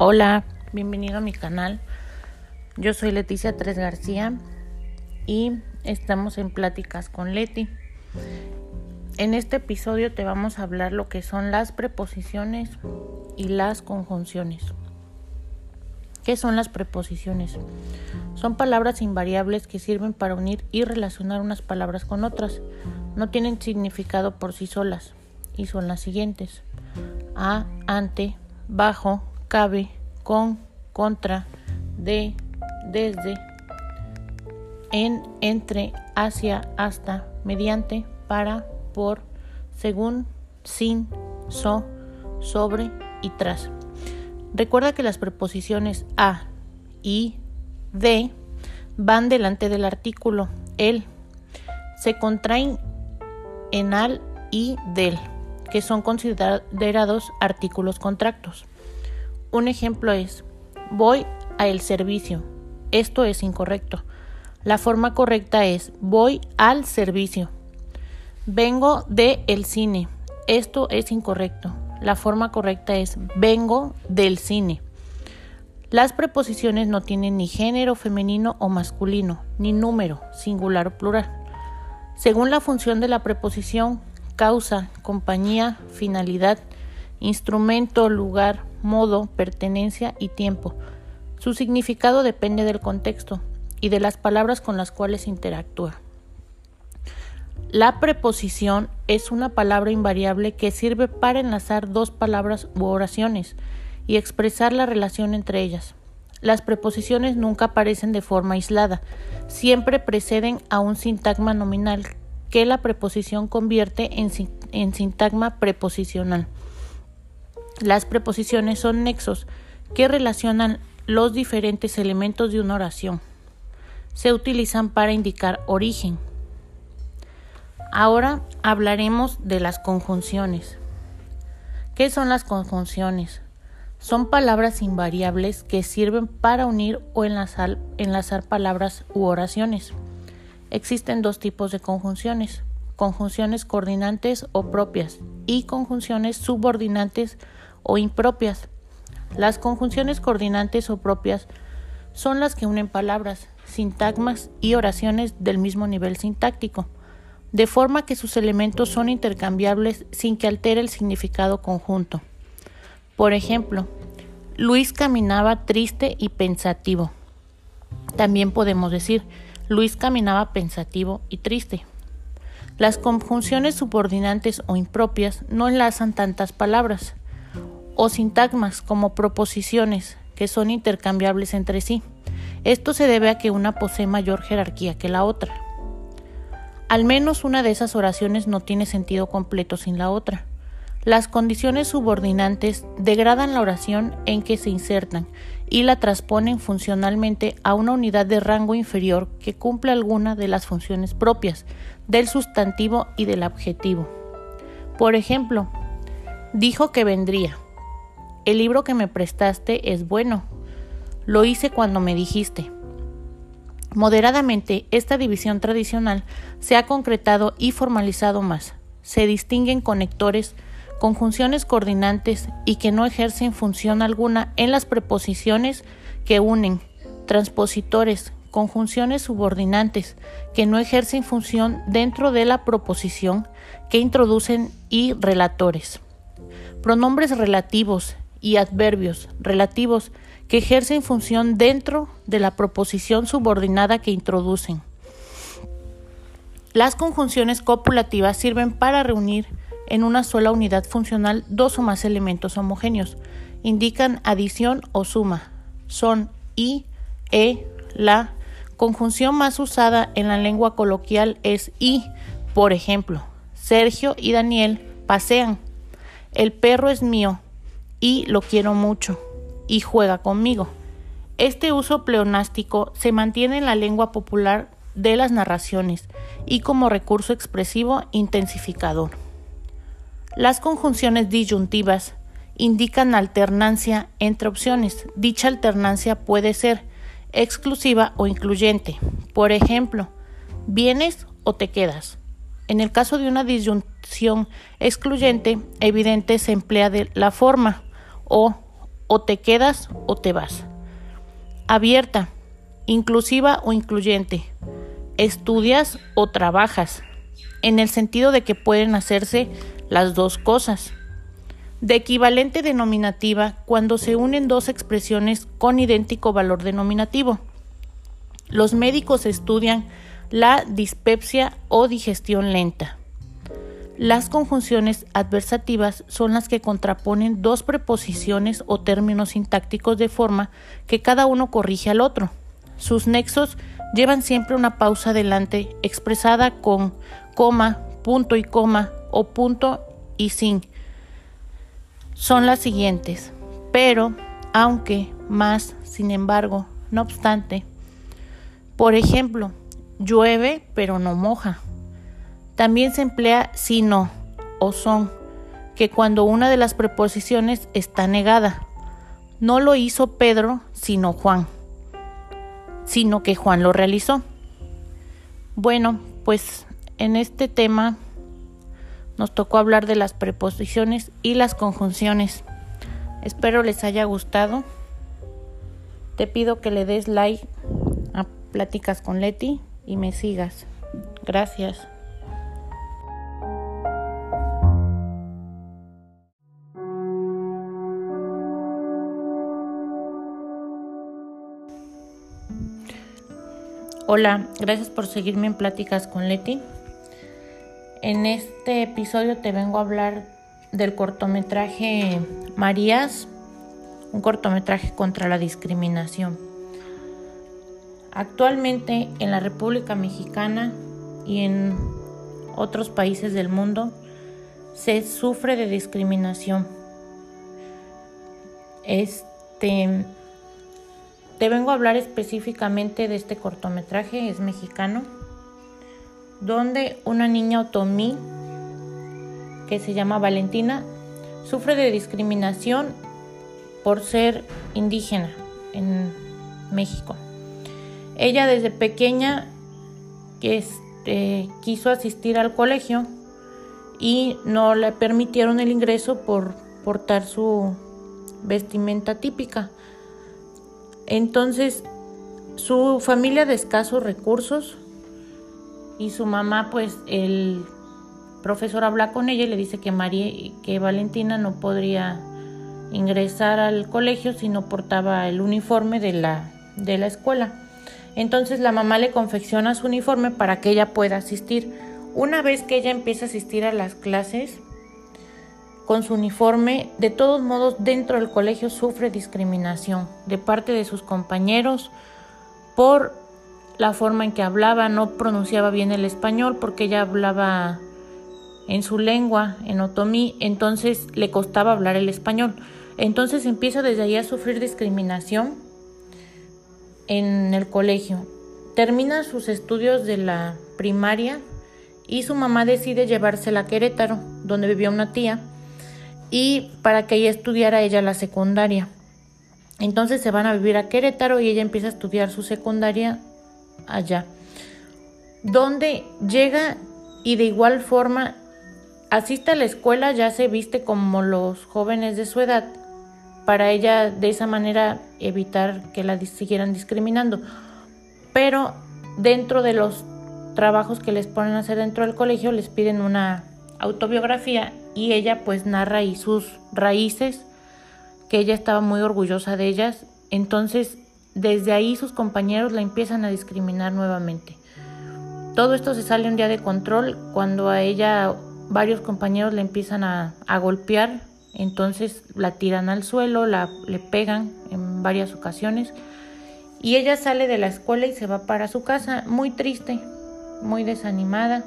Hola, bienvenido a mi canal. Yo soy Leticia Tres García y estamos en Pláticas con Leti. En este episodio te vamos a hablar lo que son las preposiciones y las conjunciones. ¿Qué son las preposiciones? Son palabras invariables que sirven para unir y relacionar unas palabras con otras. No tienen significado por sí solas y son las siguientes. A, ante, bajo, cabe, con, contra, de, desde, en, entre, hacia, hasta, mediante, para, por, según, sin, so, sobre y tras. Recuerda que las preposiciones a y de van delante del artículo el. Se contraen en al y del, que son considerados artículos contractos. Un ejemplo es, voy a el servicio. Esto es incorrecto. La forma correcta es, voy al servicio. Vengo de el cine. Esto es incorrecto. La forma correcta es, vengo del cine. Las preposiciones no tienen ni género femenino o masculino, ni número, singular o plural. Según la función de la preposición, causa, compañía, finalidad, instrumento, lugar, modo, pertenencia y tiempo. Su significado depende del contexto y de las palabras con las cuales interactúa. La preposición es una palabra invariable que sirve para enlazar dos palabras u oraciones y expresar la relación entre ellas. Las preposiciones nunca aparecen de forma aislada, siempre preceden a un sintagma nominal que la preposición convierte en, en sintagma preposicional. Las preposiciones son nexos que relacionan los diferentes elementos de una oración. Se utilizan para indicar origen. Ahora hablaremos de las conjunciones. ¿Qué son las conjunciones? Son palabras invariables que sirven para unir o enlazar, palabras u oraciones. Existen dos tipos de conjunciones, conjunciones coordinantes o propias y conjunciones subordinantes o impropias. Las conjunciones coordinantes o propias son las que unen palabras, sintagmas y oraciones del mismo nivel sintáctico, de forma que sus elementos son intercambiables sin que altere el significado conjunto. Por ejemplo, Luis caminaba triste y pensativo. También podemos decir, Luis caminaba pensativo y triste. Las conjunciones subordinantes o impropias no enlazan tantas palabras, o sintagmas como proposiciones que son intercambiables entre sí. Esto se debe a que una posee mayor jerarquía que la otra. Al menos una de esas oraciones no tiene sentido completo sin la otra. Las condiciones subordinantes degradan la oración en que se insertan y la transponen funcionalmente a una unidad de rango inferior que cumple alguna de las funciones propias del sustantivo y del adjetivo. Por ejemplo, dijo que vendría. El libro que me prestaste es bueno. Lo hice cuando me dijiste. Moderadamente, esta división tradicional se ha concretado y formalizado más. Se distinguen conectores, conjunciones coordinantes y que no ejercen función alguna en las preposiciones que unen, transpositores, conjunciones subordinantes que no ejercen función dentro de la proposición que introducen y relatores. Pronombres relativos y adverbios relativos que ejercen función dentro de la proposición subordinada que introducen. Las conjunciones copulativas sirven para reunir en una sola unidad funcional dos o más elementos homogéneos. Indican adición o suma. Son y, e, la. Conjunción más usada en la lengua coloquial es y. Por ejemplo, Sergio y Daniel pasean. El perro es mío y lo quiero mucho y juega conmigo. Este uso pleonástico se mantiene en la lengua popular de las narraciones y como recurso expresivo intensificador. Las conjunciones disyuntivas indican alternancia entre opciones. Dicha alternancia puede ser exclusiva o incluyente. Por ejemplo, vienes o te quedas. En el caso de una disyunción excluyente, evidente se emplea de la forma o o te quedas o te vas. Abierta, inclusiva o incluyente. Estudias o trabajas, en el sentido de que pueden hacerse las dos cosas. De equivalente denominativa cuando se unen dos expresiones con idéntico valor denominativo. Los médicos estudian la dispepsia o digestión lenta. Las conjunciones adversativas son las que contraponen dos preposiciones o términos sintácticos de forma que cada uno corrige al otro. Sus nexos llevan siempre una pausa delante expresada con coma, punto y coma o punto y sin son las siguientes, pero, aunque, más, sin embargo, no obstante. Por ejemplo, llueve pero no moja. También se emplea si no o son, que cuando una de las preposiciones está negada. No lo hizo Pedro, sino Juan, sino que Juan lo realizó. Bueno, pues en este tema nos tocó hablar de las preposiciones y las conjunciones. Espero les haya gustado. Te pido que le des like a Pláticas con Leti y me sigas. Gracias. Hola, gracias por seguirme en Pláticas con Leti. En este episodio te vengo a hablar del cortometraje Marías, un cortometraje contra la discriminación. Actualmente en la República Mexicana y en otros países del mundo se sufre de discriminación. Este te vengo a hablar específicamente de este cortometraje, es mexicano donde una niña otomí que se llama Valentina sufre de discriminación por ser indígena en México. Ella desde pequeña este, quiso asistir al colegio y no le permitieron el ingreso por portar su vestimenta típica. Entonces, su familia de escasos recursos y su mamá pues el profesor habla con ella y le dice que María que Valentina no podría ingresar al colegio si no portaba el uniforme de la de la escuela. Entonces la mamá le confecciona su uniforme para que ella pueda asistir. Una vez que ella empieza a asistir a las clases con su uniforme, de todos modos dentro del colegio sufre discriminación de parte de sus compañeros por la forma en que hablaba, no pronunciaba bien el español porque ella hablaba en su lengua, en otomí, entonces le costaba hablar el español. Entonces empieza desde ahí a sufrir discriminación en el colegio. Termina sus estudios de la primaria y su mamá decide llevársela a Querétaro, donde vivía una tía, y para que ella estudiara ella la secundaria. Entonces se van a vivir a Querétaro y ella empieza a estudiar su secundaria allá, donde llega y de igual forma asiste a la escuela, ya se viste como los jóvenes de su edad, para ella de esa manera evitar que la siguieran discriminando. Pero dentro de los trabajos que les ponen a hacer dentro del colegio les piden una autobiografía y ella pues narra y sus raíces, que ella estaba muy orgullosa de ellas. Entonces desde ahí sus compañeros la empiezan a discriminar nuevamente. Todo esto se sale un día de control cuando a ella varios compañeros le empiezan a, golpear, entonces la tiran al suelo, la, le pegan en varias ocasiones y ella sale de la escuela y se va para su casa muy triste, muy desanimada,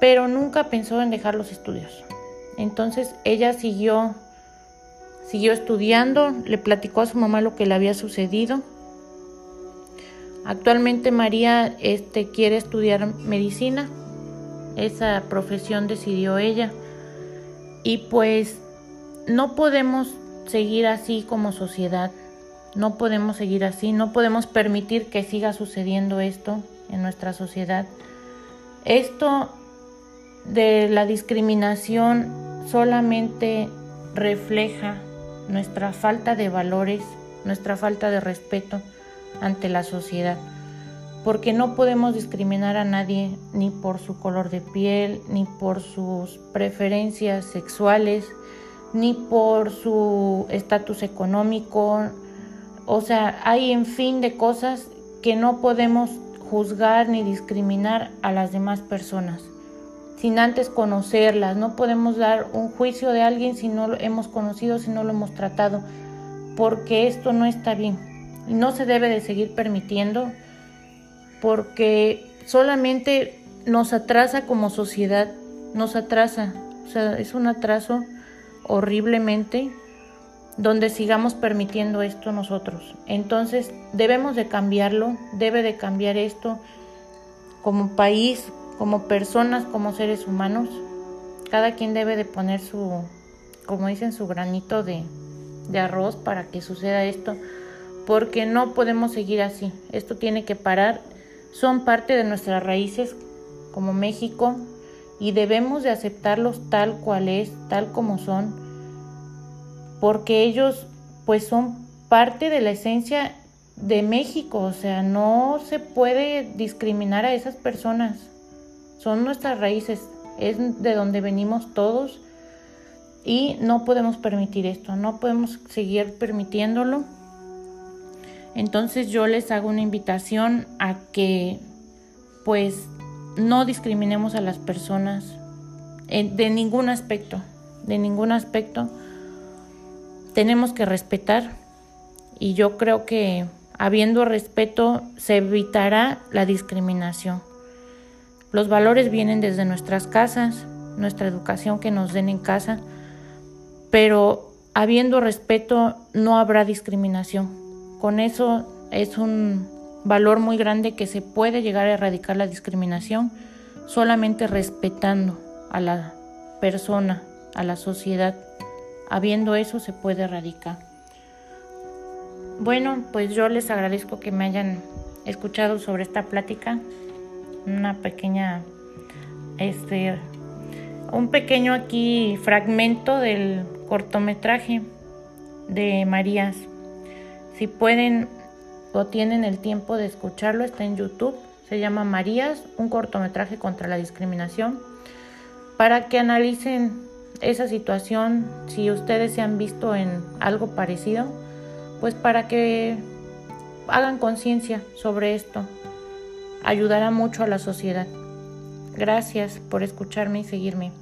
pero nunca pensó en dejar los estudios. Entonces ella siguió siguió estudiando, le platicó a su mamá lo que le había sucedido Actualmente María este, quiere estudiar medicina, esa profesión decidió ella. Y pues no podemos seguir así como sociedad, no podemos seguir así, no podemos permitir que siga sucediendo esto en nuestra sociedad. Esto de la discriminación solamente refleja nuestra falta de valores, nuestra falta de respeto ante la sociedad. Porque no podemos discriminar a nadie ni por su color de piel, ni por sus preferencias sexuales, ni por su estatus económico. O sea, hay en fin de cosas que no podemos juzgar ni discriminar a las demás personas sin antes conocerlas. No podemos dar un juicio de alguien si no lo hemos conocido, si no lo hemos tratado, porque esto no está bien y no se debe de seguir permitiendo porque solamente nos atrasa como sociedad, nos atrasa, o sea, es un atraso horriblemente donde sigamos permitiendo esto nosotros. Entonces debemos de cambiarlo, debe de cambiar esto como país, como personas, como seres humanos, cada quien debe de poner su, como dicen, su granito de, de arroz para que suceda esto, porque no podemos seguir así. Esto tiene que parar. Son parte de nuestras raíces como México y debemos de aceptarlos tal cual es, tal como son, porque ellos pues son parte de la esencia de México, o sea, no se puede discriminar a esas personas son nuestras raíces, es de donde venimos todos y no podemos permitir esto, no podemos seguir permitiéndolo. Entonces yo les hago una invitación a que pues no discriminemos a las personas de ningún aspecto, de ningún aspecto. Tenemos que respetar y yo creo que habiendo respeto se evitará la discriminación. Los valores vienen desde nuestras casas, nuestra educación que nos den en casa, pero habiendo respeto no habrá discriminación. Con eso es un valor muy grande que se puede llegar a erradicar la discriminación solamente respetando a la persona, a la sociedad. Habiendo eso se puede erradicar. Bueno, pues yo les agradezco que me hayan escuchado sobre esta plática una pequeña, este, un pequeño aquí fragmento del cortometraje de Marías. Si pueden o tienen el tiempo de escucharlo, está en YouTube. Se llama Marías, un cortometraje contra la discriminación, para que analicen esa situación, si ustedes se han visto en algo parecido, pues para que hagan conciencia sobre esto ayudará mucho a la sociedad. Gracias por escucharme y seguirme.